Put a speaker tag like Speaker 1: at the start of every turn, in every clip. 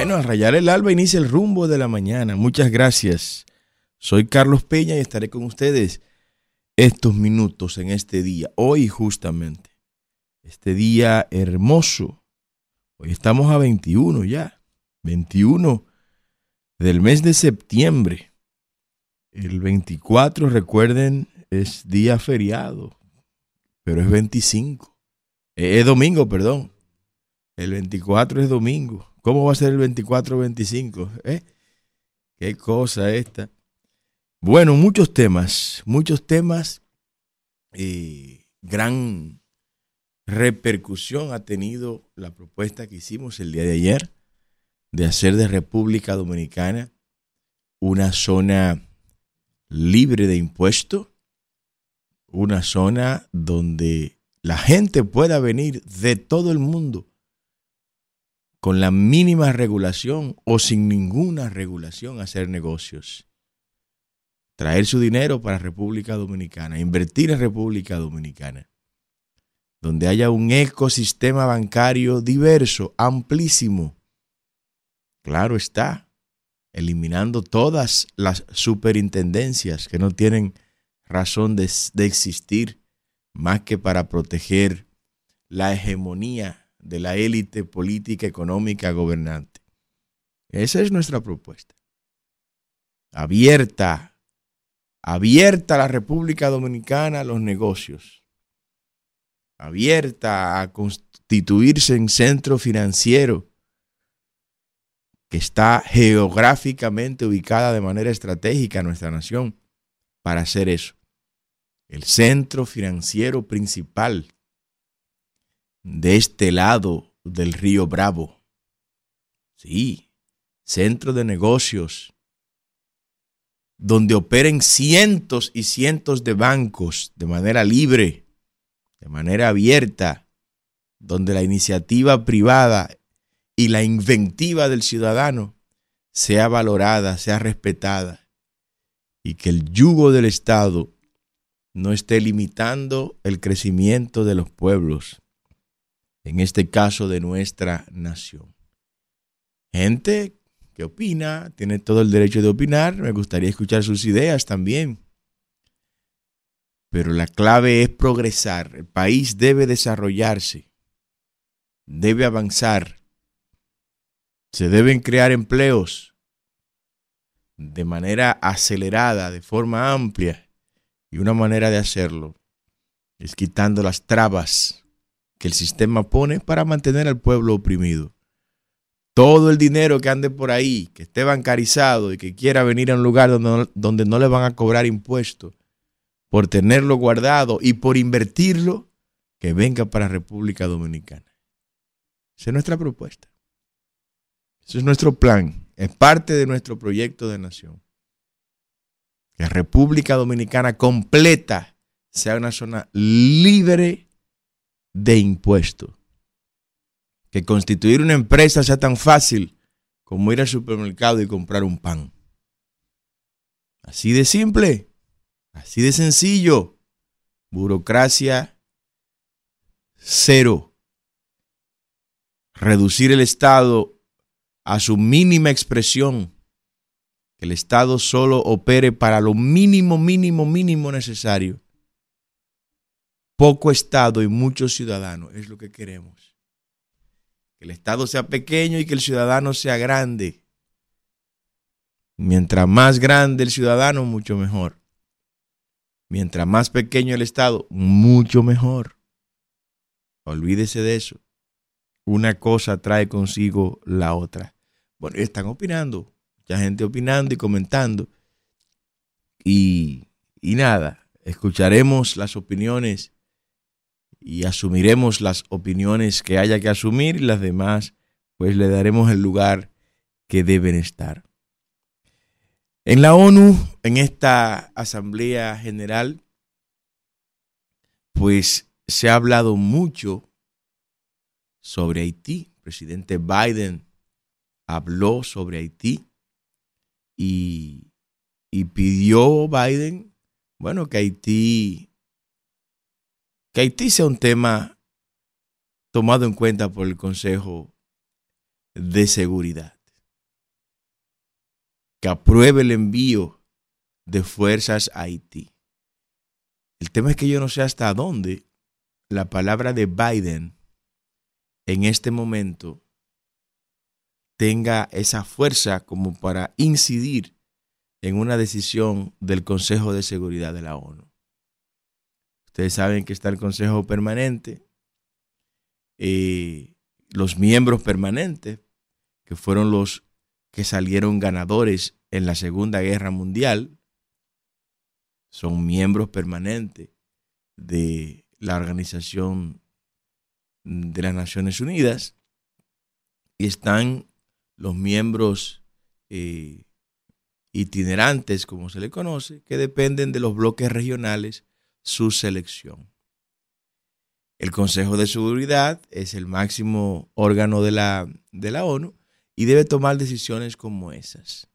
Speaker 1: Bueno, al rayar el alba inicia el rumbo de la mañana. Muchas gracias. Soy Carlos Peña y estaré con ustedes estos minutos en este día, hoy justamente. Este día hermoso. Hoy estamos a 21 ya. 21 del mes de septiembre. El 24, recuerden, es día feriado, pero es 25. Eh, es domingo, perdón. El 24 es domingo. ¿Cómo va a ser el 24-25? ¿Eh? Qué cosa esta. Bueno, muchos temas, muchos temas. Eh, gran repercusión ha tenido la propuesta que hicimos el día de ayer de hacer de República Dominicana una zona libre de impuestos, una zona donde la gente pueda venir de todo el mundo con la mínima regulación o sin ninguna regulación hacer negocios. Traer su dinero para República Dominicana, invertir en República Dominicana, donde haya un ecosistema bancario diverso, amplísimo. Claro está, eliminando todas las superintendencias que no tienen razón de, de existir más que para proteger la hegemonía de la élite política, económica, gobernante. Esa es nuestra propuesta. Abierta, abierta la República Dominicana a los negocios. Abierta a constituirse en centro financiero que está geográficamente ubicada de manera estratégica en nuestra nación para hacer eso. El centro financiero principal de este lado del río Bravo. Sí, centro de negocios, donde operen cientos y cientos de bancos de manera libre, de manera abierta, donde la iniciativa privada y la inventiva del ciudadano sea valorada, sea respetada, y que el yugo del Estado no esté limitando el crecimiento de los pueblos, en este caso de nuestra nación. Gente que opina, tiene todo el derecho de opinar, me gustaría escuchar sus ideas también. Pero la clave es progresar, el país debe desarrollarse, debe avanzar, se deben crear empleos de manera acelerada, de forma amplia, y una manera de hacerlo es quitando las trabas que el sistema pone para mantener al pueblo oprimido. Todo el dinero que ande por ahí, que esté bancarizado y que quiera venir a un lugar donde, donde no le van a cobrar impuestos, por tenerlo guardado y por invertirlo, que venga para República Dominicana. Esa es nuestra propuesta. Ese es nuestro plan. Es parte de nuestro proyecto de nación. Que República Dominicana completa sea una zona libre de impuestos. Que constituir una empresa sea tan fácil como ir al supermercado y comprar un pan. Así de simple, así de sencillo. Burocracia cero. Reducir el Estado a su mínima expresión. Que el Estado solo opere para lo mínimo, mínimo, mínimo necesario poco Estado y muchos ciudadanos. Es lo que queremos. Que el Estado sea pequeño y que el ciudadano sea grande. Mientras más grande el ciudadano, mucho mejor. Mientras más pequeño el Estado, mucho mejor. Olvídese de eso. Una cosa trae consigo la otra. Bueno, están opinando. Mucha gente opinando y comentando. Y, y nada, escucharemos las opiniones y asumiremos las opiniones que haya que asumir y las demás pues le daremos el lugar que deben estar. En la ONU, en esta Asamblea General, pues se ha hablado mucho sobre Haití. El presidente Biden habló sobre Haití y, y pidió Biden, bueno, que Haití que Haití sea un tema tomado en cuenta por el Consejo de Seguridad. que apruebe el envío de fuerzas a Haití. El tema es que yo no sé hasta dónde la palabra de Biden en este momento tenga esa fuerza como para incidir en una decisión del Consejo de Seguridad de la ONU. Ustedes saben que está el Consejo Permanente, eh, los miembros permanentes, que fueron los que salieron ganadores en la Segunda Guerra Mundial, son miembros permanentes de la Organización de las Naciones Unidas y están los miembros eh, itinerantes, como se le conoce, que dependen de los bloques regionales, su selección. El Consejo de Seguridad es el máximo órgano de la, de la ONU y debe tomar decisiones como esas.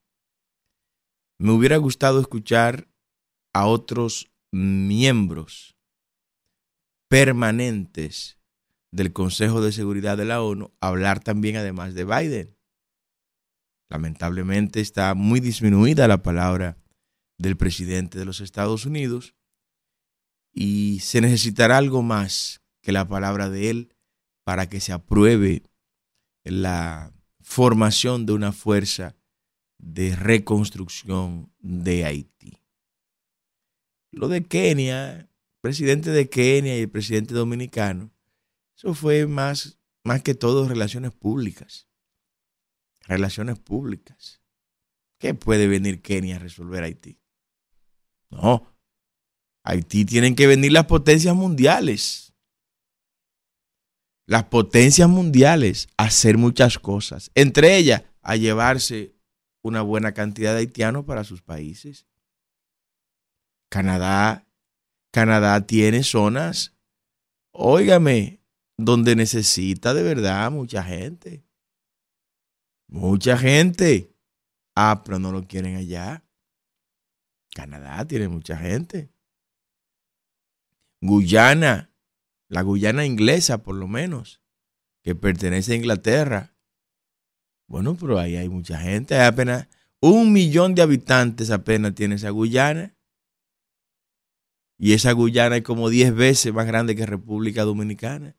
Speaker 1: Me hubiera gustado escuchar a otros miembros permanentes del Consejo de Seguridad de la ONU hablar también además de Biden. Lamentablemente está muy disminuida la palabra del presidente de los Estados Unidos y se necesitará algo más que la palabra de él para que se apruebe la formación de una fuerza de reconstrucción de Haití. Lo de Kenia, presidente de Kenia y el presidente dominicano, eso fue más, más que todo relaciones públicas. Relaciones públicas. ¿Qué puede venir Kenia a resolver Haití? No. Haití tienen que venir las potencias mundiales. Las potencias mundiales a hacer muchas cosas. Entre ellas, a llevarse una buena cantidad de haitianos para sus países. Canadá, Canadá tiene zonas, óigame, donde necesita de verdad mucha gente. Mucha gente. Ah, pero no lo quieren allá. Canadá tiene mucha gente. Guyana, la Guyana inglesa por lo menos, que pertenece a Inglaterra. Bueno, pero ahí hay mucha gente. Hay apenas un millón de habitantes apenas tiene esa Guyana. Y esa Guyana es como 10 veces más grande que República Dominicana.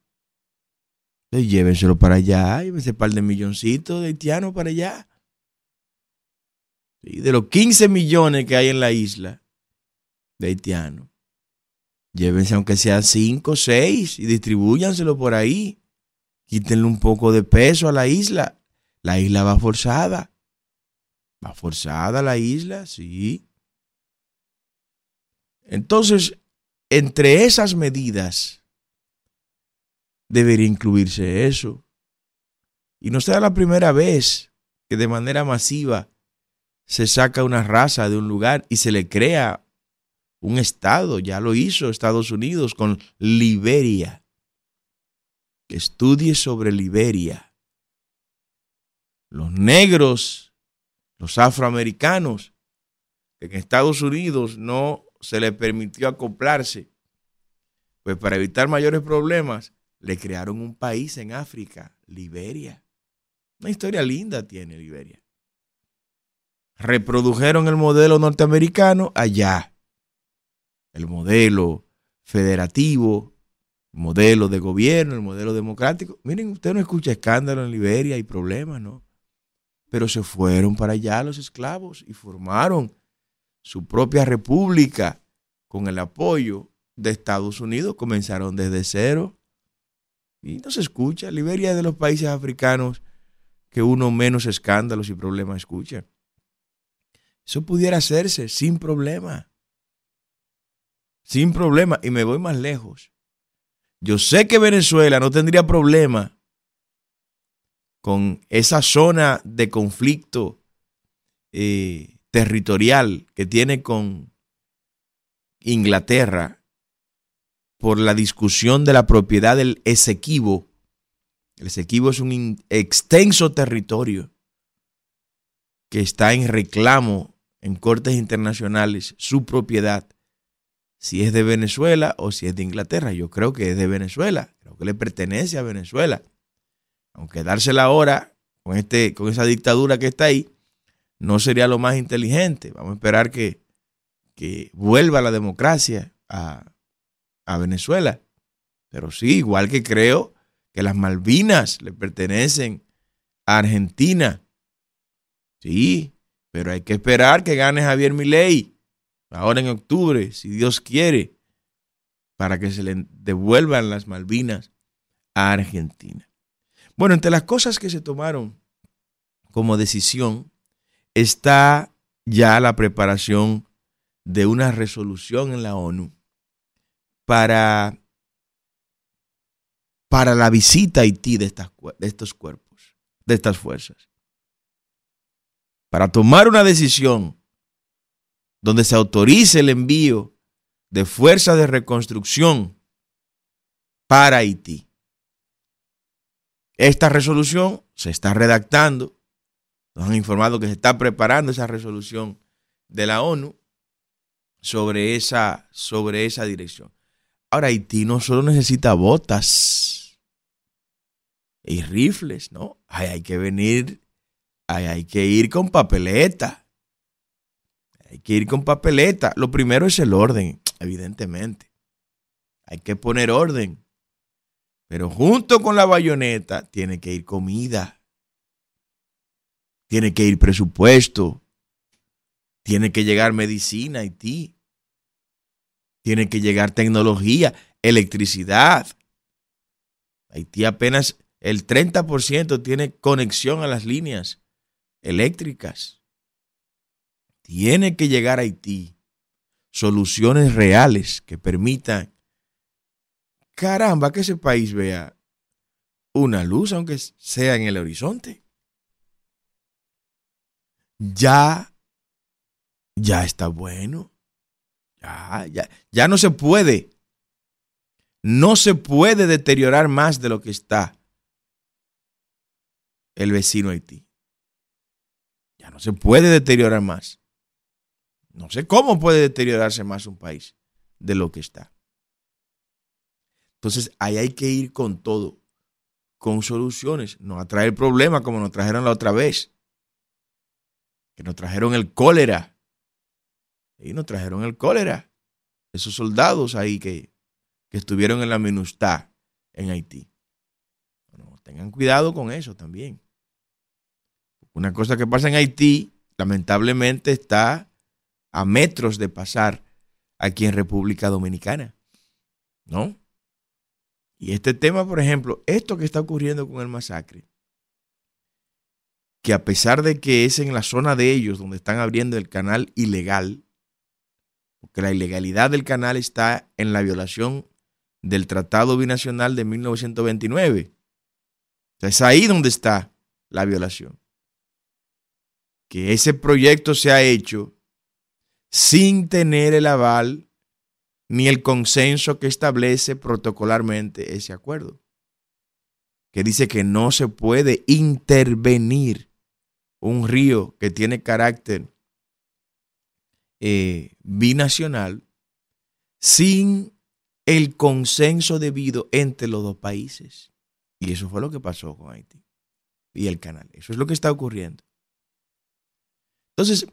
Speaker 1: Entonces llévenselo para allá, llévense un par de milloncitos de haitianos para allá. Y de los 15 millones que hay en la isla de haitianos, llévense aunque sean 5 o 6 y distribúyanselo por ahí. Quítenle un poco de peso a la isla. La isla va forzada. Va forzada la isla, sí. Entonces, entre esas medidas debería incluirse eso. Y no será la primera vez que de manera masiva se saca una raza de un lugar y se le crea un estado. Ya lo hizo Estados Unidos con Liberia. Estudie sobre Liberia. Los negros, los afroamericanos, que en Estados Unidos no se les permitió acoplarse, pues para evitar mayores problemas, le crearon un país en África, Liberia. Una historia linda tiene Liberia. Reprodujeron el modelo norteamericano allá. El modelo federativo, el modelo de gobierno, el modelo democrático. Miren, usted no escucha escándalo en Liberia y problemas, ¿no? Pero se fueron para allá los esclavos y formaron su propia república con el apoyo de Estados Unidos. Comenzaron desde cero y no se escucha. Liberia es de los países africanos que uno menos escándalos y problemas escucha. Eso pudiera hacerse sin problema. Sin problema. Y me voy más lejos. Yo sé que Venezuela no tendría problema con esa zona de conflicto eh, territorial que tiene con Inglaterra por la discusión de la propiedad del Esequibo. El Esequibo es un extenso territorio que está en reclamo en cortes internacionales, su propiedad, si es de Venezuela o si es de Inglaterra. Yo creo que es de Venezuela, creo que le pertenece a Venezuela. Aunque dársela ahora con, este, con esa dictadura que está ahí, no sería lo más inteligente. Vamos a esperar que, que vuelva la democracia a, a Venezuela. Pero sí, igual que creo que las Malvinas le pertenecen a Argentina. Sí, pero hay que esperar que gane Javier Milei ahora en octubre, si Dios quiere, para que se le devuelvan las Malvinas a Argentina. Bueno, entre las cosas que se tomaron como decisión está ya la preparación de una resolución en la ONU para, para la visita a Haití de, estos cuerpos, de estas fuerzas. Para tomar una decisión donde se autorice el envío de fuerzas de reconstrucción para Haití. Esta resolución se está redactando. Nos han informado que se está preparando esa resolución de la ONU sobre esa, sobre esa dirección. Ahora, Haití no solo necesita botas y rifles, ¿no? hay que venir, hay que ir con papeleta. Hay que ir con papeleta. Lo primero es el orden, evidentemente. Hay que poner orden. Pero junto con la bayoneta tiene que ir comida. Tiene que ir presupuesto. Tiene que llegar medicina a Haití. Tiene que llegar tecnología, electricidad. Haití apenas el 30% tiene conexión a las líneas eléctricas. Tiene que llegar a Haití soluciones reales que permitan caramba, que ese país vea una luz, aunque sea en el horizonte. Ya, ya está bueno. Ya, ya, ya no se puede. No se puede deteriorar más de lo que está el vecino Haití. Ya no se puede deteriorar más. No sé cómo puede deteriorarse más un país de lo que está. Entonces, ahí hay que ir con todo, con soluciones, no a traer problemas como nos trajeron la otra vez, que nos trajeron el cólera. Y nos trajeron el cólera. Esos soldados ahí que, que estuvieron en la MINUSTA en Haití. tengan cuidado con eso también. Una cosa que pasa en Haití, lamentablemente, está a metros de pasar aquí en República Dominicana. ¿No? Y este tema, por ejemplo, esto que está ocurriendo con el masacre, que a pesar de que es en la zona de ellos donde están abriendo el canal ilegal, porque la ilegalidad del canal está en la violación del Tratado Binacional de 1929. es ahí donde está la violación. Que ese proyecto se ha hecho sin tener el aval ni el consenso que establece protocolarmente ese acuerdo, que dice que no se puede intervenir un río que tiene carácter eh, binacional sin el consenso debido entre los dos países. Y eso fue lo que pasó con Haití y el canal. Eso es lo que está ocurriendo. Entonces,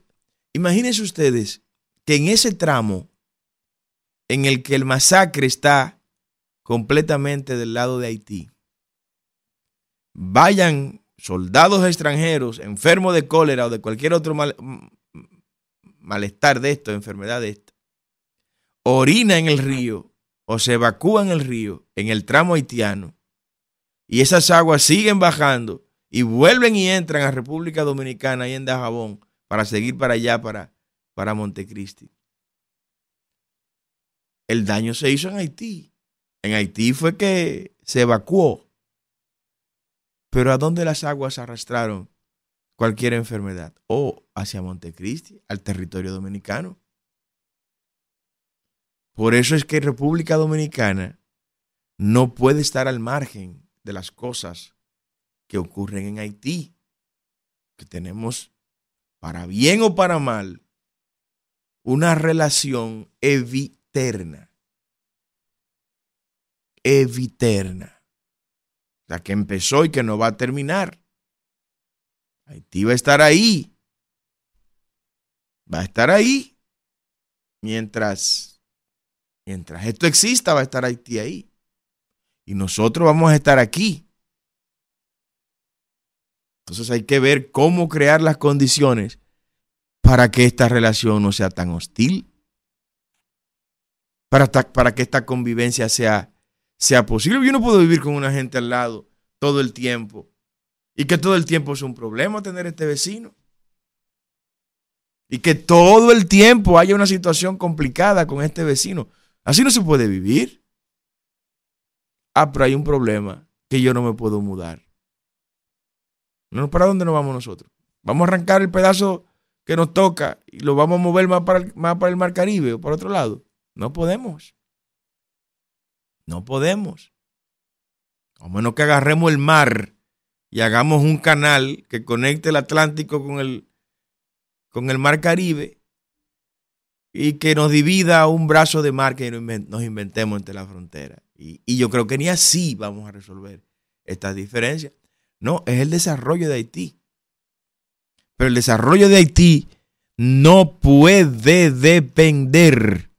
Speaker 1: imagínense ustedes que en ese tramo en el que el masacre está completamente del lado de Haití, vayan soldados extranjeros enfermos de cólera o de cualquier otro malestar de esto, enfermedad de esto, orina en el río o se evacúa en el río, en el tramo haitiano, y esas aguas siguen bajando y vuelven y entran a República Dominicana y en Dajabón para seguir para allá, para, para Montecristi el daño se hizo en Haití. En Haití fue que se evacuó. Pero ¿a dónde las aguas arrastraron cualquier enfermedad? O hacia Montecristi, al territorio dominicano. Por eso es que República Dominicana no puede estar al margen de las cosas que ocurren en Haití. Que tenemos, para bien o para mal, una relación evidente eterna. Eviterna. La que empezó y que no va a terminar. Haití va a estar ahí. Va a estar ahí. Mientras, mientras esto exista, va a estar Haití ahí. Y nosotros vamos a estar aquí. Entonces hay que ver cómo crear las condiciones para que esta relación no sea tan hostil, para, para que esta convivencia sea, sea posible. Yo no puedo vivir con una gente al lado todo el tiempo y que todo el tiempo es un problema tener este vecino. Y que todo el tiempo haya una situación complicada con este vecino. Así no se puede vivir. Ah, pero hay un problema que yo no me puedo mudar. ¿Para dónde nos vamos nosotros? Vamos a arrancar el pedazo que nos toca y lo vamos a mover más para el, Mar Caribe o para otro lado. No podemos. No podemos. A menos que agarremos el mar y hagamos un canal que conecte el Atlántico con el, con el Mar Caribe y que nos divida un brazo de mar que nos inventemos entre la frontera. Y, y yo creo que ni así vamos a resolver estas diferencias. No, es el desarrollo de Haití. Pero el desarrollo de Haití no puede depender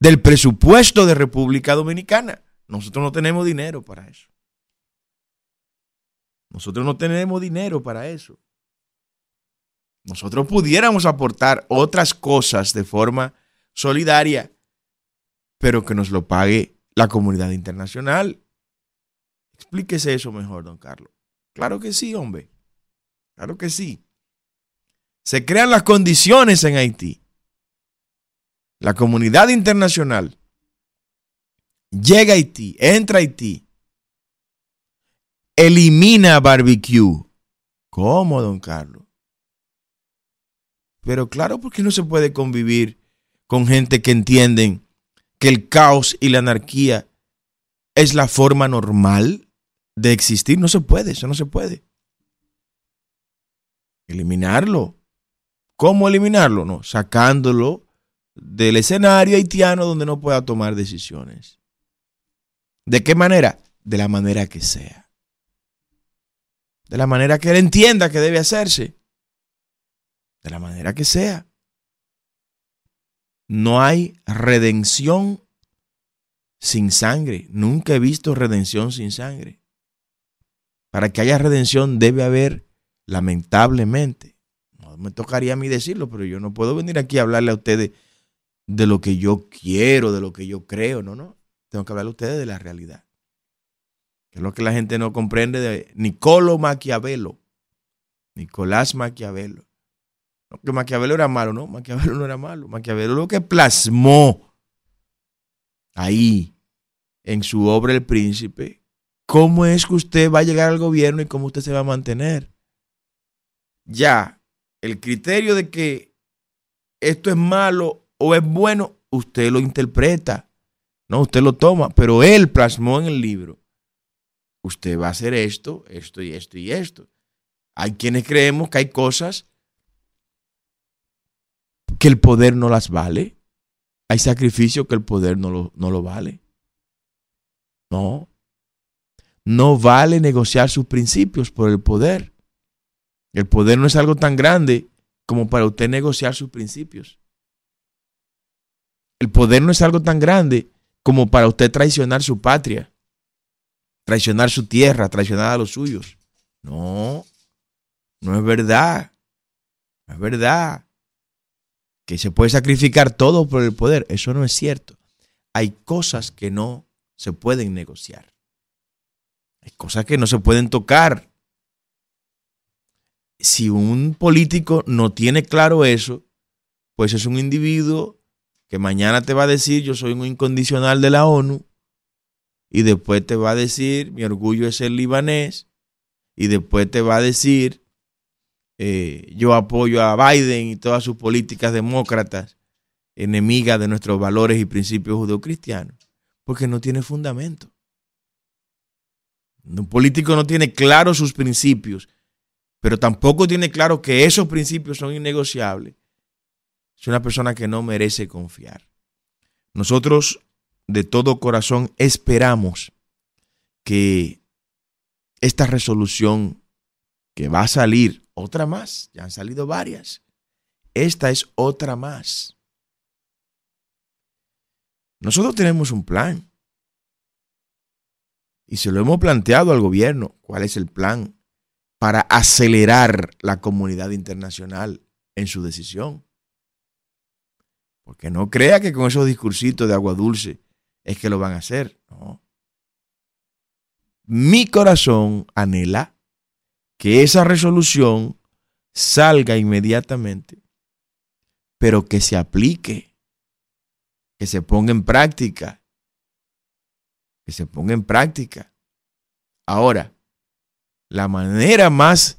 Speaker 1: del presupuesto de República Dominicana. Nosotros no tenemos dinero para eso. Nosotros no tenemos dinero para eso. Nosotros pudiéramos aportar otras cosas de forma solidaria, pero que nos lo pague la comunidad internacional. Explíquese eso mejor, don Carlos. Claro que sí, hombre. Claro que sí. Se crean las condiciones en Haití. La comunidad internacional llega a Haití, entra a Haití, elimina barbecue. ¿Cómo, don Carlos? Pero claro, porque no se puede convivir con gente que entienden que el caos y la anarquía es la forma normal de existir. No se puede, eso no se puede. Eliminarlo. ¿Cómo eliminarlo? No, sacándolo del escenario haitiano donde no pueda tomar decisiones. ¿De qué manera? De la manera que sea de la manera que él entienda que debe hacerse, de la manera que sea. No hay redención sin sangre. Nunca he visto redención sin sangre. Para que haya redención debe haber, lamentablemente, me tocaría a mí decirlo, pero yo no puedo venir aquí a hablarle a ustedes de lo que yo quiero, de lo que yo creo, no, no. Tengo que hablarle a ustedes de la realidad que es lo que la gente no comprende de Niccolo Maquiavelo. Nicolás Maquiavelo. No, que Maquiavelo era malo, no, Maquiavelo no era malo. Maquiavelo lo que plasmó ahí en su obra El Príncipe, cómo es que usted va a llegar al gobierno y cómo usted se va a mantener. Ya, el criterio de que esto es malo o es bueno, usted lo interpreta, no, usted lo toma, pero él plasmó en el libro usted va a hacer esto, esto y esto y esto. Hay quienes creemos que hay cosas que el poder no las vale. Hay sacrificios que el poder no lo, no lo vale. No. No vale negociar sus principios por el poder. El poder no es algo tan grande como para usted negociar sus principios. El poder no es algo tan grande como para usted traicionar su patria traicionar su tierra, traicionar a los suyos. No, no es verdad. No es verdad. Que se puede sacrificar todo por el poder. Eso no es cierto. Hay cosas que no se pueden negociar. Hay cosas que no se pueden tocar. Si un político no tiene claro eso, pues es un individuo que mañana te va a decir yo soy un incondicional de la ONU y después te va a decir, mi orgullo es ser libanés, y después te va a decir, eh, yo apoyo a Biden y todas sus políticas demócratas, enemigas de nuestros valores y principios judeocristianos, porque no tiene fundamento. Un político no tiene claro sus principios, pero tampoco tiene claro que esos principios son innegociables. Es una persona que no merece confiar. Nosotros de todo corazón esperamos que esta resolución que va a salir, otra más, ya han salido varias, esta es otra más. Nosotros tenemos un plan. Y se lo hemos planteado al gobierno. ¿Cuál es el plan para acelerar la comunidad internacional en su decisión? Porque no crea que con esos discursitos de agua dulce es que lo van a hacer. No. Mi corazón anhela que esa resolución salga inmediatamente, pero que se aplique, que se ponga en práctica, que se ponga en práctica. Ahora, la manera más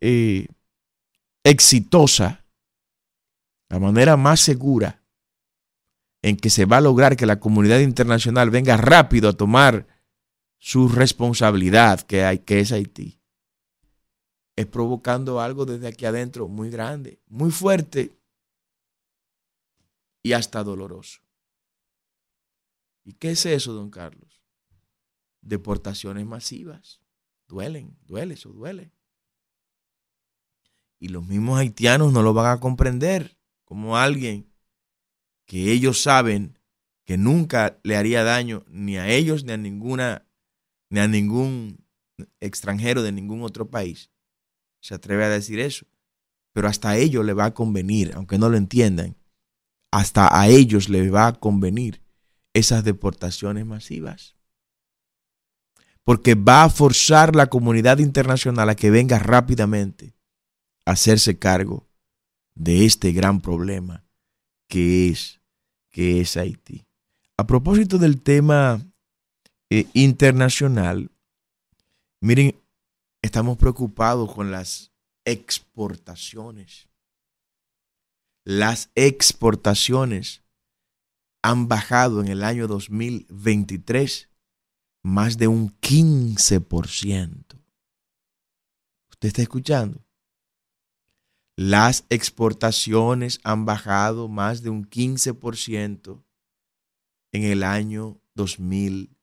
Speaker 1: eh, exitosa, la manera más segura en que se va a lograr que la comunidad internacional venga rápido a tomar su responsabilidad que, hay, que es Haití, es provocando algo desde aquí adentro muy grande, muy fuerte y hasta doloroso. ¿Y qué es eso, don Carlos? Deportaciones masivas. Duelen, duele, eso duele. Y los mismos haitianos no lo van a comprender como alguien que ellos saben que nunca le haría daño ni a ellos ni a ninguna ni a ningún extranjero de ningún otro país se atreve a decir eso. Pero hasta a ellos le va a convenir, aunque no lo entiendan, hasta a ellos les va a convenir esas deportaciones masivas. Porque va a forzar la comunidad internacional a que venga rápidamente a hacerse cargo de este gran problema que es, que es Haití. A propósito del tema eh, internacional, miren, estamos preocupados con las exportaciones. Las exportaciones han bajado en el año 2023 más de un 15%. ¿Usted está escuchando? Las exportaciones han bajado más de un 15% en el año 2023.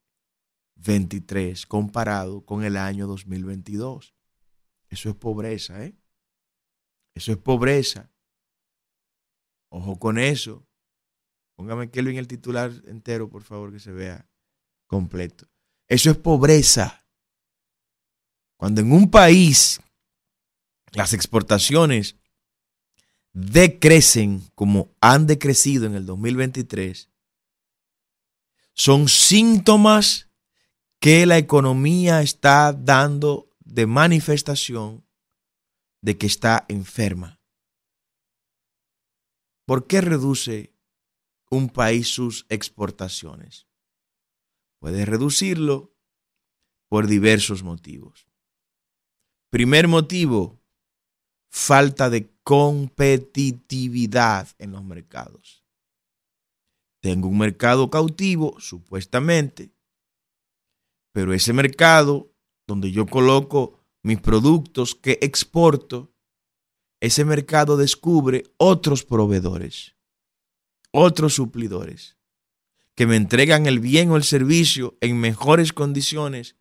Speaker 1: 23 comparado con el año 2022. Eso es pobreza, ¿eh? Eso es pobreza. Ojo con eso. Póngame en el titular entero, por favor, que se vea completo. Eso es pobreza. Cuando en un país las exportaciones decrecen como han decrecido en el 2023, son síntomas que la economía está dando de manifestación de que está enferma. ¿Por qué reduce un país sus exportaciones? Puede reducirlo por diversos motivos. Primer motivo, falta de competitividad en los mercados. Tengo un mercado cautivo, supuestamente, pero ese mercado donde yo coloco mis productos que exporto, ese mercado descubre otros proveedores, otros suplidores, que me entregan el bien o el servicio en mejores condiciones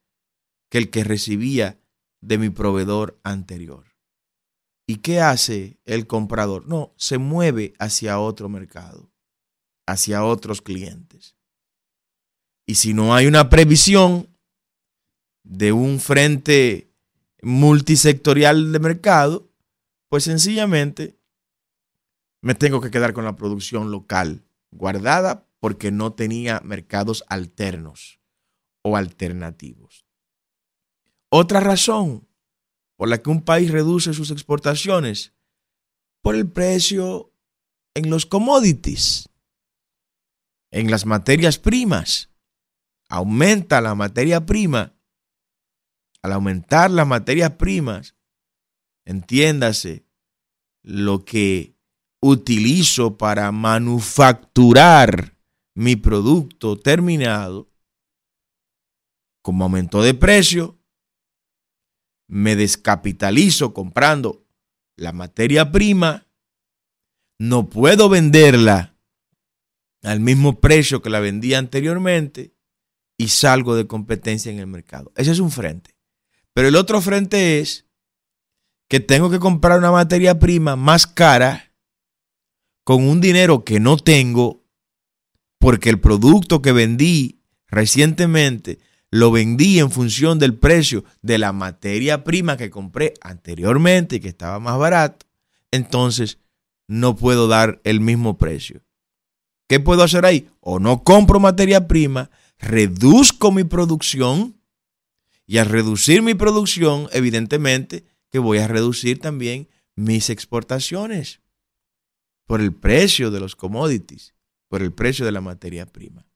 Speaker 1: que el que recibía de mi proveedor anterior. ¿Y qué hace el comprador? No, se mueve hacia otro mercado, hacia otros clientes. Y si no hay una previsión de un frente multisectorial de mercado, pues sencillamente me tengo que quedar con la producción local guardada porque no tenía mercados alternos o alternativos. Otra razón por la que un país reduce sus exportaciones, por el precio en los commodities, en las materias primas. Aumenta la materia prima al aumentar las materias primas, entiéndase, lo que utilizo para manufacturar mi producto terminado, como aumentó de precio, me descapitalizo comprando la materia prima, no puedo venderla al mismo precio que la vendía anteriormente y salgo de competencia en el mercado. Ese es un frente. Pero el otro frente es que tengo que comprar una materia prima más cara con un dinero que no tengo porque el producto que vendí recientemente lo vendí en función del precio de la materia prima que compré anteriormente y que estaba más barato, entonces no puedo dar el mismo precio. ¿Qué puedo hacer ahí? O no compro materia prima, reduzco mi producción y al reducir mi producción, evidentemente que voy a reducir también mis exportaciones por el precio de los commodities, por el precio de la materia prima.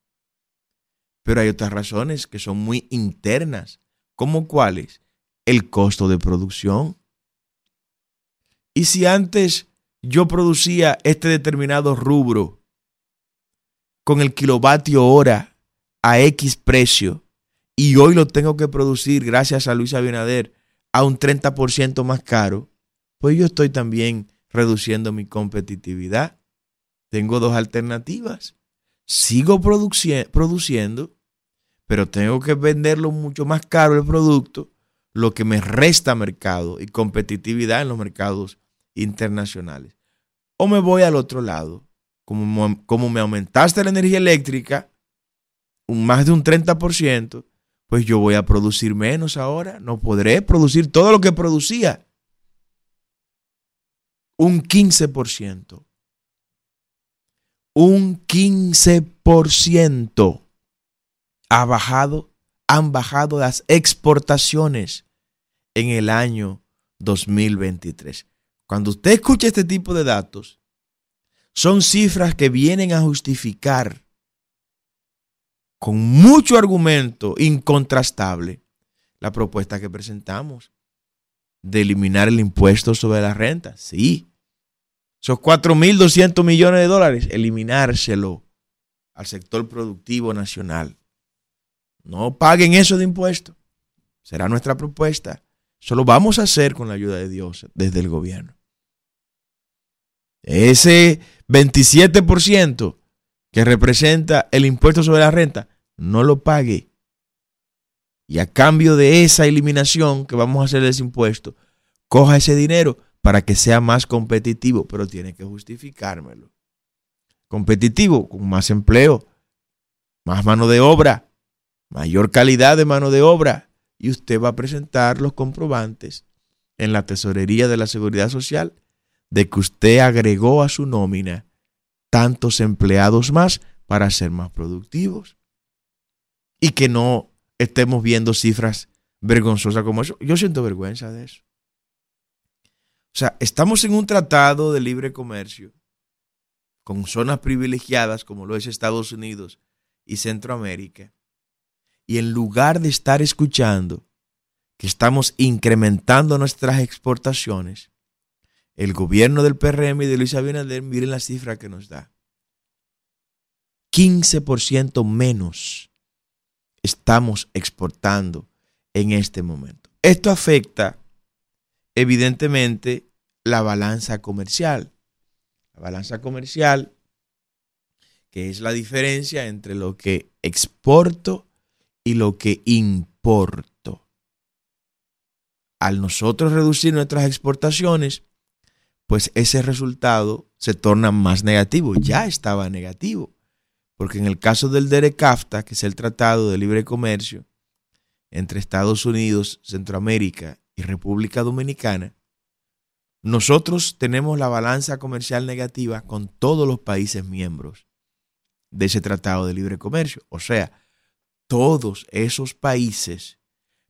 Speaker 1: Pero hay otras razones que son muy internas, como cuáles? El costo de producción. Y si antes yo producía este determinado rubro con el kilovatio hora a X precio y hoy lo tengo que producir gracias a Luis Abinader a un 30% más caro, pues yo estoy también reduciendo mi competitividad. Tengo dos alternativas. Sigo produciendo pero tengo que venderlo mucho más caro el producto, lo que me resta mercado y competitividad en los mercados internacionales. O me voy al otro lado, como, como me aumentaste la energía eléctrica, un, más de un 30%, pues yo voy a producir menos ahora, no podré producir todo lo que producía. Un 15%. Un 15% ha bajado, han bajado las exportaciones en el año 2023. Cuando usted escucha este tipo de datos, son cifras que vienen a justificar con mucho argumento incontrastable la propuesta que presentamos de eliminar el impuesto sobre la renta. Sí, esos 4.200 millones de dólares, eliminárselo al sector productivo nacional. No paguen eso de impuestos. Será nuestra propuesta. Eso lo vamos a hacer con la ayuda de Dios desde el gobierno. Ese 27% que representa el impuesto sobre la renta, no lo pague. Y a cambio de esa eliminación que vamos a hacer de ese impuesto, coja ese dinero para que sea más competitivo, pero tiene que justificármelo. Competitivo, con más empleo, más mano de obra, mayor calidad de mano de obra y usted va a presentar los comprobantes en la tesorería de la seguridad social de que usted agregó a su nómina tantos empleados más para ser más productivos y que no estemos viendo cifras vergonzosas como eso. Yo siento vergüenza de eso. O sea, estamos en un tratado de libre comercio con zonas privilegiadas como lo es Estados Unidos y Centroamérica y en lugar de estar escuchando que estamos incrementando nuestras exportaciones, el gobierno del PRM y de Luis Abinader, miren la cifra que nos da. 15% menos estamos exportando en este momento. Esto afecta evidentemente la balanza comercial. La balanza comercial, que es la diferencia entre lo que exporto y lo que importo. Al nosotros reducir nuestras exportaciones, pues ese resultado se torna más negativo. Ya estaba negativo, porque en el caso del DERECAFTA, que es el Tratado de Libre Comercio entre Estados Unidos, Centroamérica y República Dominicana, nosotros tenemos la balanza comercial negativa con todos los países miembros de ese Tratado de Libre Comercio. O sea, todos esos países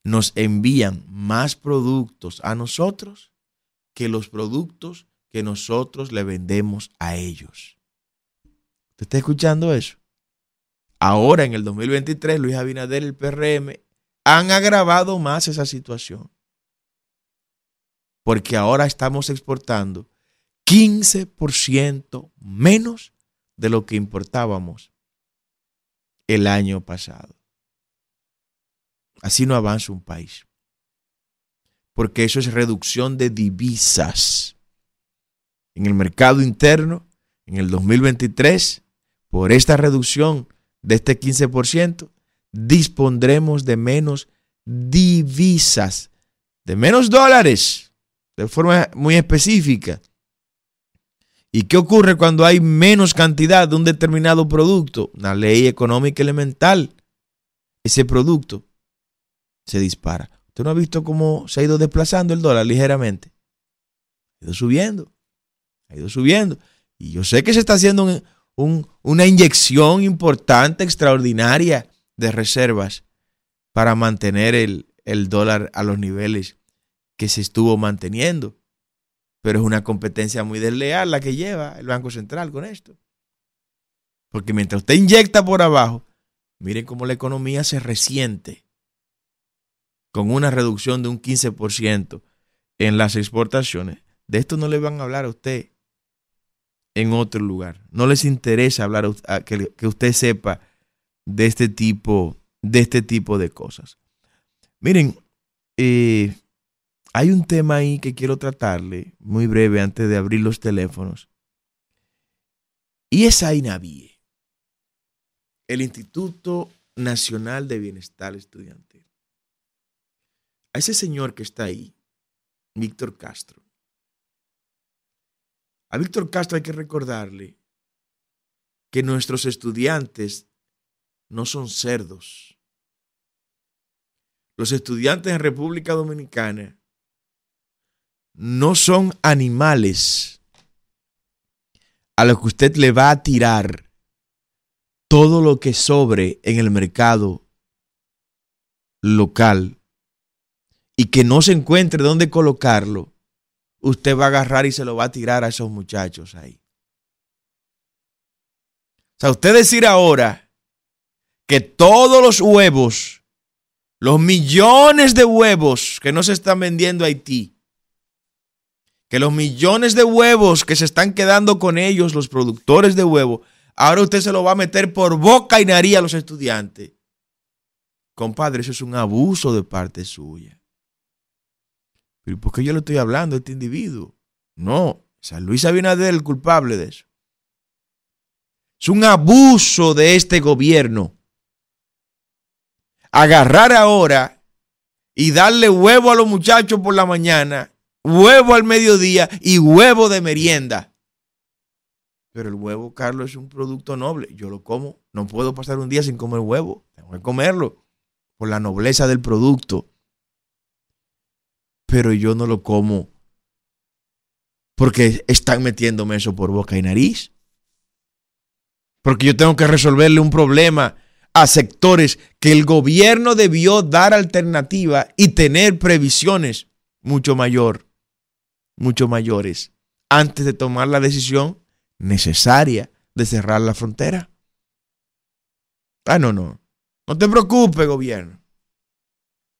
Speaker 1: nos envían más productos a nosotros que los productos que nosotros le vendemos a ellos. ¿Usted está escuchando eso? Ahora en el 2023, Luis Abinader el PRM han agravado más esa situación. Porque ahora estamos exportando 15% menos de lo que importábamos el año pasado. Así no avanza un país. Porque eso es reducción de divisas. En el mercado interno, en el 2023, por esta reducción de este 15%, dispondremos de menos divisas, de menos dólares, de forma muy específica. ¿Y qué ocurre cuando hay menos cantidad de un determinado producto? Una ley económica elemental. Ese producto se dispara. ¿Usted no ha visto cómo se ha ido desplazando el dólar ligeramente? Ha ido subiendo. Ha ido subiendo. Y yo sé que se está haciendo una inyección importante, extraordinaria de reservas para mantener el, el dólar a los niveles que se estuvo manteniendo. Pero es una competencia muy desleal la que lleva el Banco Central con esto. Porque mientras usted inyecta por abajo, miren cómo la economía se resiente con una reducción de un 15% en las exportaciones. De esto no le van a hablar a usted en otro lugar. No les interesa hablar a, que, que, usted sepa de este tipo, de este tipo de cosas. Miren, eh, hay un tema ahí que quiero tratarle muy breve antes de abrir los teléfonos. Y es INAVIE, el Instituto Nacional de Bienestar Estudiantil. A ese señor que está ahí, Víctor Castro. A Víctor Castro hay que recordarle que nuestros estudiantes no son cerdos. Los estudiantes en República Dominicana no son animales a los que usted le va a tirar todo lo que sobre en el mercado local y que no se encuentre dónde colocarlo, usted va a agarrar y se lo va a tirar a esos muchachos ahí. O sea, usted decir ahora que todos los huevos, los millones de huevos que no se están vendiendo a Haití, que los millones de huevos que se están quedando con ellos, los productores de huevos, ahora usted se lo va a meter por boca y nariz a los estudiantes. Compadre, eso es un abuso de parte suya. ¿Pero por qué yo le estoy hablando a este individuo? No, San Luis Abinader es el culpable de eso. Es un abuso de este gobierno. Agarrar ahora y darle huevo a los muchachos por la mañana huevo al mediodía y huevo de merienda. Pero el huevo, Carlos, es un producto noble. Yo lo como. No puedo pasar un día sin comer huevo. Tengo que comerlo por la nobleza del producto. Pero yo no lo como porque están metiéndome eso por boca y nariz. Porque yo tengo que resolverle un problema a sectores que el gobierno debió dar alternativa y tener previsiones mucho mayor mucho mayores antes de tomar la decisión necesaria de cerrar la frontera. Ah, no, no. No te preocupes, gobierno.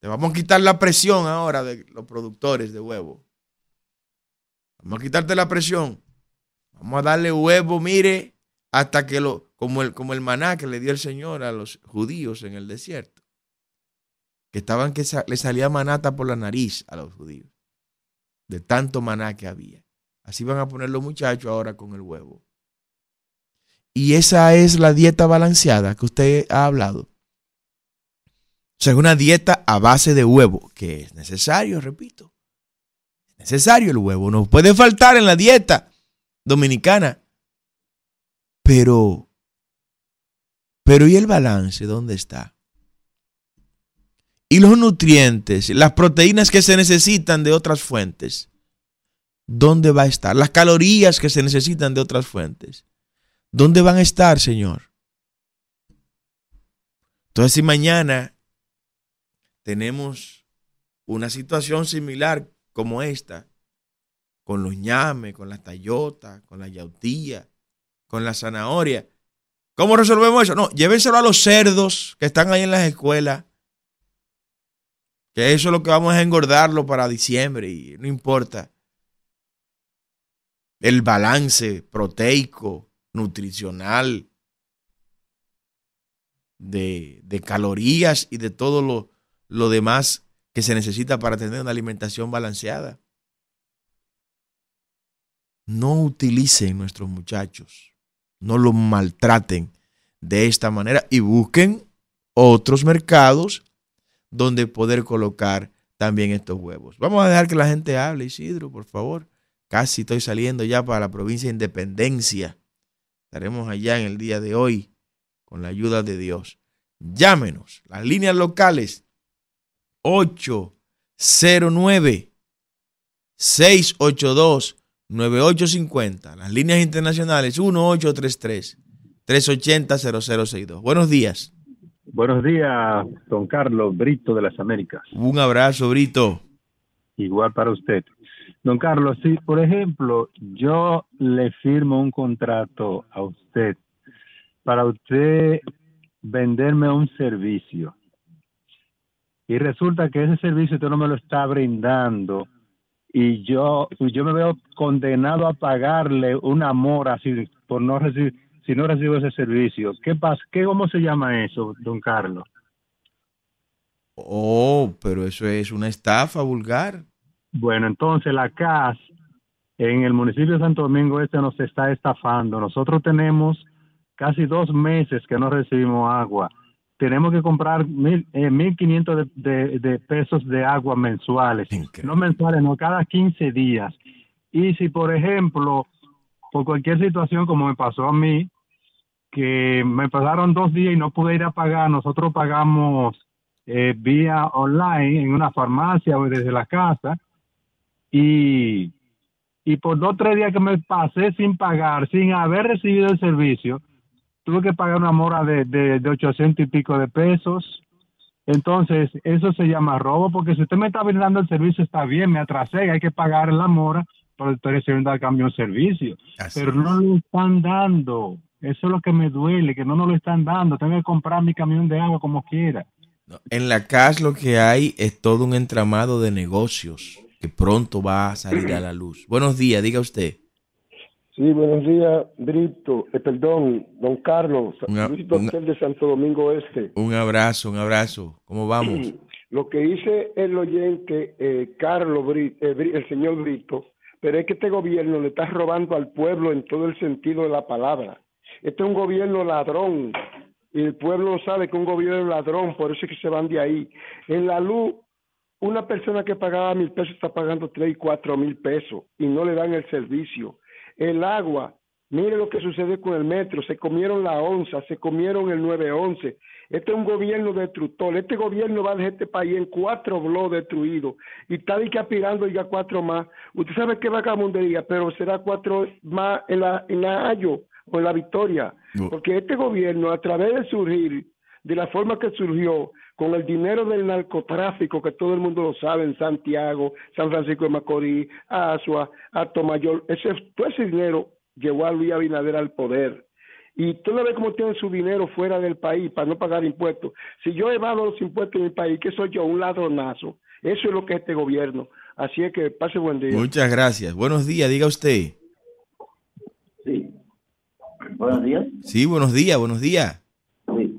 Speaker 1: Te vamos a quitar la presión ahora de los productores de huevo. Vamos a quitarte la presión. Vamos a darle huevo, mire, hasta que lo, como el, como el maná que le dio el Señor a los judíos en el desierto. Que estaban que le salía manata por la nariz a los judíos de tanto maná que había. Así van a poner los muchachos ahora con el huevo. Y esa es la dieta balanceada que usted ha hablado. O sea, es una dieta a base de huevo, que es necesario, repito. Es necesario el huevo, no puede faltar en la dieta dominicana. Pero, pero ¿y el balance dónde está? Y los nutrientes, las proteínas que se necesitan de otras fuentes, ¿dónde va a estar? Las calorías que se necesitan de otras fuentes, ¿dónde van a estar, Señor? Entonces, si mañana tenemos una situación similar como esta, con los ñames, con la tayota, con la yautía, con la zanahoria, ¿cómo resolvemos eso? No, llévenselo a los cerdos que están ahí en las escuelas que eso es lo que vamos a engordarlo para diciembre y no importa. El balance proteico, nutricional, de, calorías y de todo lo, lo demás que se necesita para tener una alimentación balanceada. No utilicen nuestros muchachos, no los maltraten de esta manera y busquen otros mercados donde poder colocar también estos huevos. Vamos a dejar que la gente hable, Isidro, por favor. Casi estoy saliendo ya para la provincia de Independencia. Estaremos allá en el día de hoy con la ayuda de Dios. Llámenos. Las líneas locales 809 682 9850. Las líneas internacionales 1833 380 0062. Buenos días.
Speaker 2: Buenos días, don Carlos Brito de las Américas.
Speaker 1: Un abrazo, Brito.
Speaker 2: Igual para usted. Don Carlos, si por ejemplo yo le firmo un contrato a usted para usted venderme un servicio y resulta que ese servicio usted no me lo está brindando y yo yo me veo condenado a pagarle una mora así por no recibir si no recibo ese servicio. ¿Qué pasa? ¿Qué cómo se llama eso, don Carlos?
Speaker 1: Oh, pero eso es una estafa vulgar.
Speaker 2: Bueno, entonces la CAS en el municipio de Santo Domingo Este nos está estafando. Nosotros tenemos casi dos meses que no recibimos agua. Tenemos que comprar mil, eh, 1.500 de, de, pesos de agua mensuales. Increíble. No mensuales, no, cada 15 días. Y si, por ejemplo, por cualquier situación como me pasó a mí, que me pasaron dos días y no pude ir a pagar, nosotros pagamos eh, vía online en una farmacia o desde la casa y, y por dos o tres días que me pasé sin pagar, sin haber recibido el servicio, tuve que pagar una mora de, de, de 800 y pico de pesos. Entonces, eso se llama robo, porque si usted me está brindando el servicio, está bien, me atrasé, hay que pagar la mora, pero estoy recibiendo a cambio un servicio. Así pero no lo están dando. Eso es lo que me duele, que no nos lo están dando. Tengo que comprar mi camión de agua como quiera.
Speaker 1: En la CAS lo que hay es todo un entramado de negocios que pronto va a salir a la luz. Buenos días, diga usted.
Speaker 3: Sí, buenos días, Brito, eh, perdón, don Carlos, una, Doctor de Santo Domingo Este.
Speaker 1: Un abrazo, un abrazo. ¿Cómo vamos?
Speaker 3: Lo que dice el oyente eh, Carlos, Brito, eh, el señor Brito, pero es que este gobierno le está robando al pueblo en todo el sentido de la palabra. Este es un gobierno ladrón y el pueblo sabe que un gobierno ladrón, por eso es que se van de ahí. En la luz, una persona que pagaba mil pesos está pagando tres y cuatro mil pesos y no le dan el servicio. El agua, mire lo que sucede con el metro, se comieron la onza, se comieron el 911. Este es un gobierno destructor. Este gobierno va a dejar este país en cuatro blogs destruidos y está ahí que aspirando ya cuatro más. Usted sabe que va a mundería, pero será cuatro más en la, en la Ayo o en la Victoria. No. Porque este gobierno, a través de surgir de la forma que surgió, con el dinero del narcotráfico, que todo el mundo lo sabe, en Santiago, San Francisco de Macorís, Asua, Mayor, ese, todo ese dinero llevó a Luis Abinader al poder. Y tú no ves cómo tienen su dinero fuera del país para no pagar impuestos. Si yo evado los impuestos en mi país, ¿qué soy yo? Un ladronazo. Eso es lo que es este gobierno. Así es que pase buen día.
Speaker 1: Muchas gracias. Buenos días, diga usted.
Speaker 4: Sí. Buenos días.
Speaker 1: Sí, buenos días, buenos días.
Speaker 4: Sí.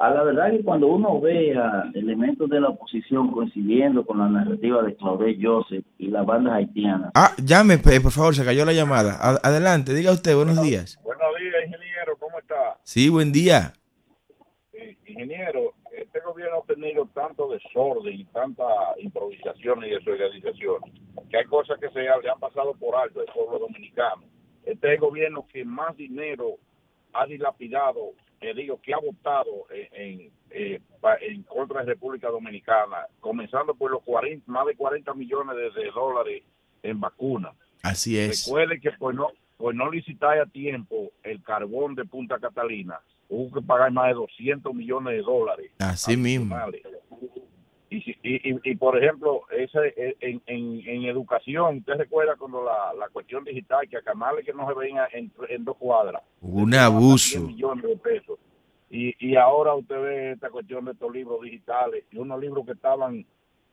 Speaker 4: A la verdad que cuando uno ve a elementos de la oposición coincidiendo con la narrativa de Claudette Joseph y las bandas haitianas.
Speaker 1: Ah, llame, por favor, se cayó la llamada. Adelante, diga usted, buenos
Speaker 5: bueno,
Speaker 1: días.
Speaker 5: Buenos días.
Speaker 1: Sí, buen día.
Speaker 5: Sí, ingeniero, este gobierno ha tenido tanto desorden y tanta improvisación y desorganización que hay cosas que se le han pasado por alto al pueblo dominicano. Este es el gobierno que más dinero ha dilapidado eh, digo, que ha votado en, en, eh, en, contra de República Dominicana, comenzando por los 40, más de 40 millones de, de dólares en vacunas.
Speaker 1: Así es.
Speaker 5: Recuerde que por no, por no licitar a tiempo el carbón de Punta Catalina, hubo que pagar más de 200 millones de dólares.
Speaker 1: Así mismo.
Speaker 5: Y, y, y, y, por ejemplo, ese, en, en, en, educación, usted recuerda cuando la, la cuestión digital, que a canales que no se ven en, en dos cuadras.
Speaker 1: Un abuso.
Speaker 5: millones de pesos. Y, y ahora usted ve esta cuestión de estos libros digitales, y unos libros que estaban,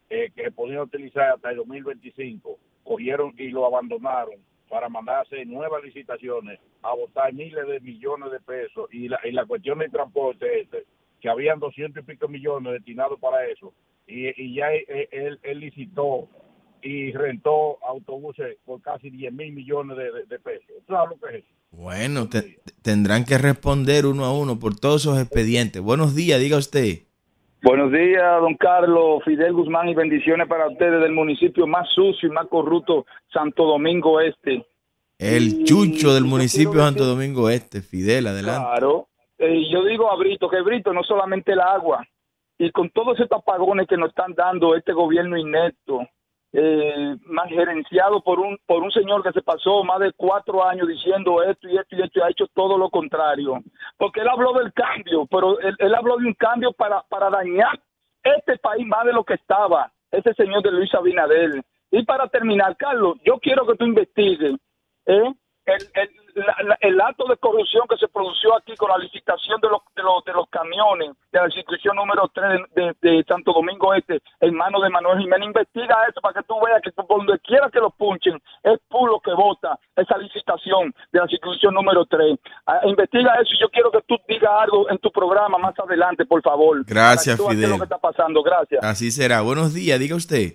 Speaker 5: eh, que podían utilizar hasta el 2025, cogieron y lo abandonaron para mandarse nuevas licitaciones a votar miles de millones de pesos. Y la, y la cuestión del transporte, este, que habían doscientos y pico millones destinados para eso, y, y ya él, él, licitó y rentó autobuses por casi 10 mil millones de, de, de pesos. ¿Sabes lo que es?
Speaker 1: Bueno, te, tendrán que responder uno a uno por todos esos expedientes. Buenos días, diga usted.
Speaker 6: Buenos días, don Carlos, Fidel Guzmán y bendiciones para ustedes del municipio más sucio y más corrupto, Santo Domingo Este.
Speaker 1: El chucho del municipio de Santo Domingo Este, Fidel, adelante.
Speaker 6: Claro. Eh, yo digo a Brito que Brito no solamente el agua, y con todos estos apagones que nos están dando este gobierno inepto, eh, más gerenciado por un por un señor que se pasó más de cuatro años diciendo esto y esto y esto y ha hecho todo lo contrario porque él habló del cambio pero él, habló de un cambio para para dañar este país más de lo que estaba ese señor de Luis Abinader y para terminar Carlos yo quiero que tú investigues ¿eh? el, la- la- el acto de corrupción que se produjo aquí con la licitación de los, de los, de los camiones de la institución número 3 de, de Santo Domingo Este en manos de Manuel Jiménez. Investiga eso para que tú veas que por donde quiera que lo punchen es puro que vota esa licitación de la institución número 3. Ah, investiga eso y yo quiero que tú digas algo en tu programa más adelante, por favor.
Speaker 1: Gracias,
Speaker 6: Para que tú
Speaker 1: Fidel.
Speaker 6: lo que está pasando. Gracias.
Speaker 1: Así será. Buenos días, diga usted.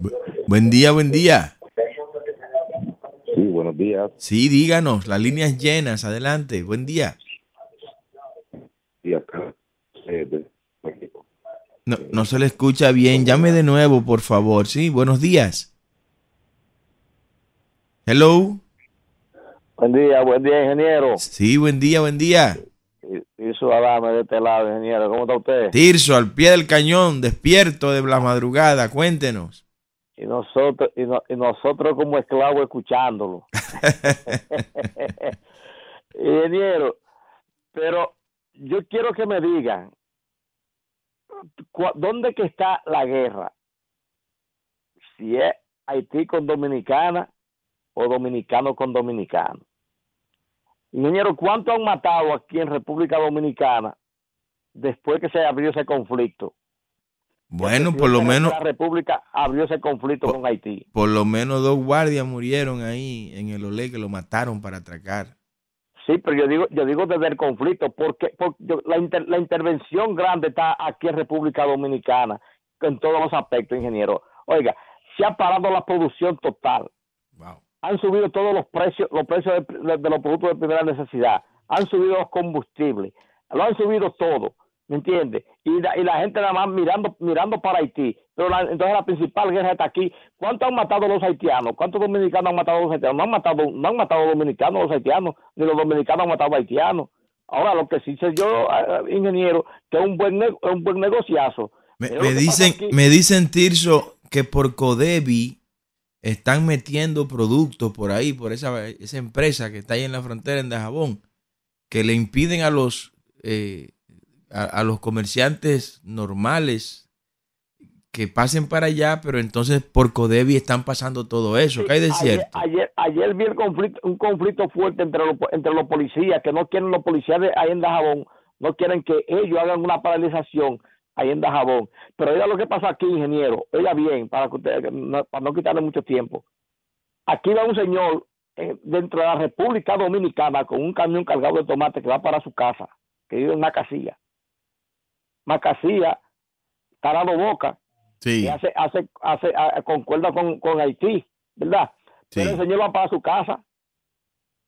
Speaker 1: Bu- Buen día, buen día.
Speaker 7: Sí, buenos días.
Speaker 1: Sí, díganos, las líneas llenas, adelante. Buen día.
Speaker 7: Acá, eh, de México.
Speaker 1: No, no se le escucha bien. Llame de nuevo, por favor. Sí, buenos días. Hello.
Speaker 8: Buen día, buen día, ingeniero.
Speaker 1: Sí, buen día, buen día.
Speaker 8: Y su Adame de este lado, ingeniero. ¿Cómo está usted?
Speaker 1: Tirso, al pie del cañón, despierto de la madrugada. Cuéntenos.
Speaker 8: Y nosotros, y, no- y nosotros como esclavos escuchándolo. ingeniero, pero yo quiero que me digan, ¿cu- ¿dónde que está la guerra? Si es Haití con Dominicana o Dominicano con Dominicano. Ingeniero, ¿cuánto han matado aquí en República Dominicana después que se abrió ese conflicto?
Speaker 1: Bueno, por lo
Speaker 8: La
Speaker 1: menos,
Speaker 8: República abrió ese conflicto con Haití.
Speaker 1: por lo menos dos guardias murieron ahí en el Olé que lo mataron para atracar.
Speaker 8: Sí, pero yo digo, yo digo desde el conflicto, porque, porque yo- la, inter- la intervención grande está aquí en República Dominicana, en todos los aspectos, ingeniero. Oiga, se ha parado la producción total.
Speaker 1: Wow.
Speaker 8: Han subido todos los precios, los precios de, de- de los productos de primera necesidad. Han subido los combustibles. Lo han subido todo, ¿me entiendes? Y la, y la gente nada más mirando mirando para Haití. Pero la- entonces la principal guerra está aquí. ¿Cuántos han matado los haitianos? ¿Cuántos dominicanos han matado los haitianos? No han matado, no han matado los dominicanos los haitianos, ni los dominicanos han matado haitianos. Ahora, lo que sí sé yo, eh, ingeniero, que es un buen, un buen negociazo.
Speaker 1: Me, dicen, me dicen, Tirso, que por Codevi están metiendo productos por ahí, por esa, esa empresa que está ahí en la frontera en Dajabón, que le impiden a los, eh, a, a los comerciantes normales que pasen para allá, pero entonces por Codevi están pasando todo eso. ¿Qué hay de
Speaker 8: ayer,
Speaker 1: cierto?
Speaker 8: ayer, ayer vi el conflicto, un conflicto fuerte entre los, entre los policías, que no quieren los policías de ahí en Dajabón, no quieren que ellos hagan una paralización ahí en Dajabón. Pero oiga lo que pasa aquí, ingeniero, oiga bien, para, que usted, no, para no quitarle mucho tiempo. Aquí va un señor eh, dentro de la República Dominicana con un camión cargado de tomate que va para su casa, que vive en Macasilla. Macasilla, Tarado Boca,
Speaker 1: Sí,
Speaker 8: hace, hace, hace, concuerda con, con Haití, ¿verdad?
Speaker 1: sí.
Speaker 8: Pero el señor va para su casa,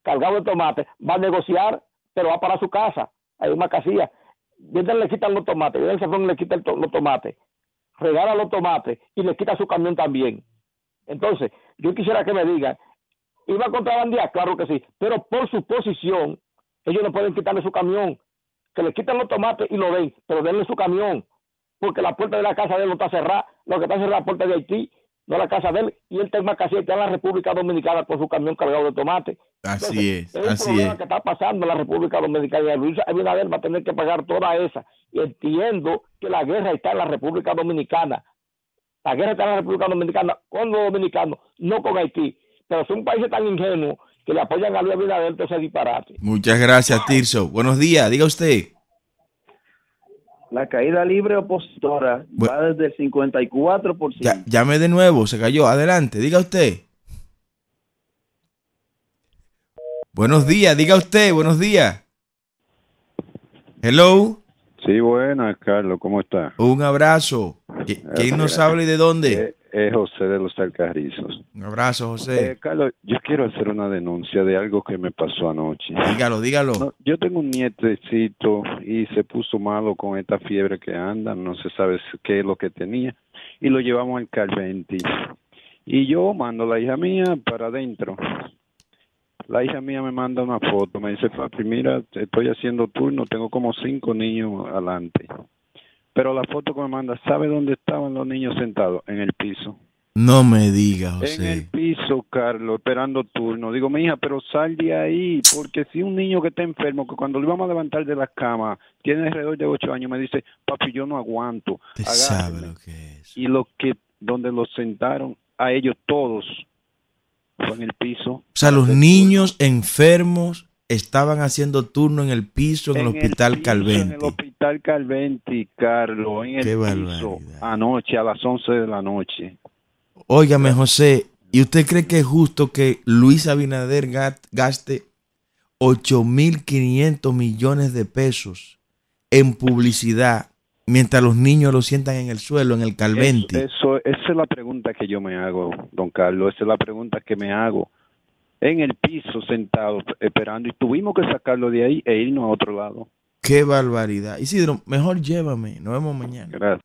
Speaker 8: cargado de tomate, va a negociar, pero va para su casa, hay una casilla. Vienen le quitan los tomates, viene el cefrón le quita el to- los tomates, regala los tomates y le quita su camión también. Entonces, yo quisiera que me digan, ¿iba a contrabandear? Claro que sí, pero por su posición, ellos no pueden quitarle su camión, que le quitan los tomates y lo den, pero denle su camión, porque la puerta de la casa de él no está cerrada, lo que está cerrada es la puerta de Haití, no la casa de él, y él está en Macasí, está en la República Dominicana con su camión cargado de tomate.
Speaker 1: Así es,
Speaker 8: un
Speaker 1: así
Speaker 8: problema
Speaker 1: es.
Speaker 8: que está pasando en la República Dominicana. Y Luis Abinader va a tener que pagar toda esa. Y entiendo que la guerra está en la República Dominicana. La guerra está en la República Dominicana con los dominicanos, no con Haití. Pero son países tan ingenuos que le apoyan a Luis Abinader, entonces disparate.
Speaker 1: Muchas gracias, Tirso. Buenos días, diga usted.
Speaker 4: La caída libre opositora va desde el 54%.
Speaker 1: Ya, llame de nuevo, se cayó. Adelante, diga usted. Buenos días, diga usted, buenos días. Hello,
Speaker 7: Sí, buenas, Carlos, ¿cómo está?
Speaker 1: un abrazo. ¿Qui- ¿Quién nos habla y de dónde?
Speaker 9: Es José de los Alcarrizos.
Speaker 1: Un abrazo, José.
Speaker 9: Eh, Carlos, yo quiero hacer una denuncia de algo que me pasó anoche.
Speaker 1: dígalo, dígalo.
Speaker 9: No, yo tengo un nietecito y se puso malo con esta fiebre que anda, no se sabe qué es lo que tenía, y lo llevamos al Calventi. Y yo mando a la hija mía para adentro. La hija mía me manda una foto, me dice, papi, mira, estoy haciendo turno, tengo como cinco niños adelante. Pero la foto que me manda, ¿sabe dónde estaban los niños sentados? En el piso.
Speaker 1: No me diga,
Speaker 9: En
Speaker 1: José.
Speaker 9: el piso, Carlos, esperando turno. Digo, mi hija, pero sal de ahí, porque si un niño que está enfermo, que cuando lo íbamos a levantar de la cama, tiene alrededor de ocho años, me dice, papi, yo no aguanto.
Speaker 1: Usted
Speaker 9: agárreme".
Speaker 1: sabe lo que es.
Speaker 9: Y lo que, donde los sentaron, a ellos todos, fue en el piso.
Speaker 1: O sea, los niños enfermos estaban haciendo turno en el piso en, el
Speaker 9: En
Speaker 1: hospital
Speaker 9: piso, En
Speaker 1: Calventi.
Speaker 9: el hospital Calventi, Carlos, en el
Speaker 1: Qué
Speaker 9: piso, anoche a las once de la noche.
Speaker 1: Óigame, José, ¿y usted cree que es justo que Luis Abinader ga- gaste 8.500 millones de pesos en publicidad mientras los niños lo sientan en el suelo, en el Calventi?
Speaker 9: Eso, eso- esa es la pregunta que yo me hago, don Carlos. Esa es la pregunta que me hago. En el piso, sentado, esperando. Y tuvimos que sacarlo de ahí e irnos a otro lado.
Speaker 1: Qué barbaridad. Isidro, mejor llévame. Nos vemos mañana.
Speaker 9: Gracias.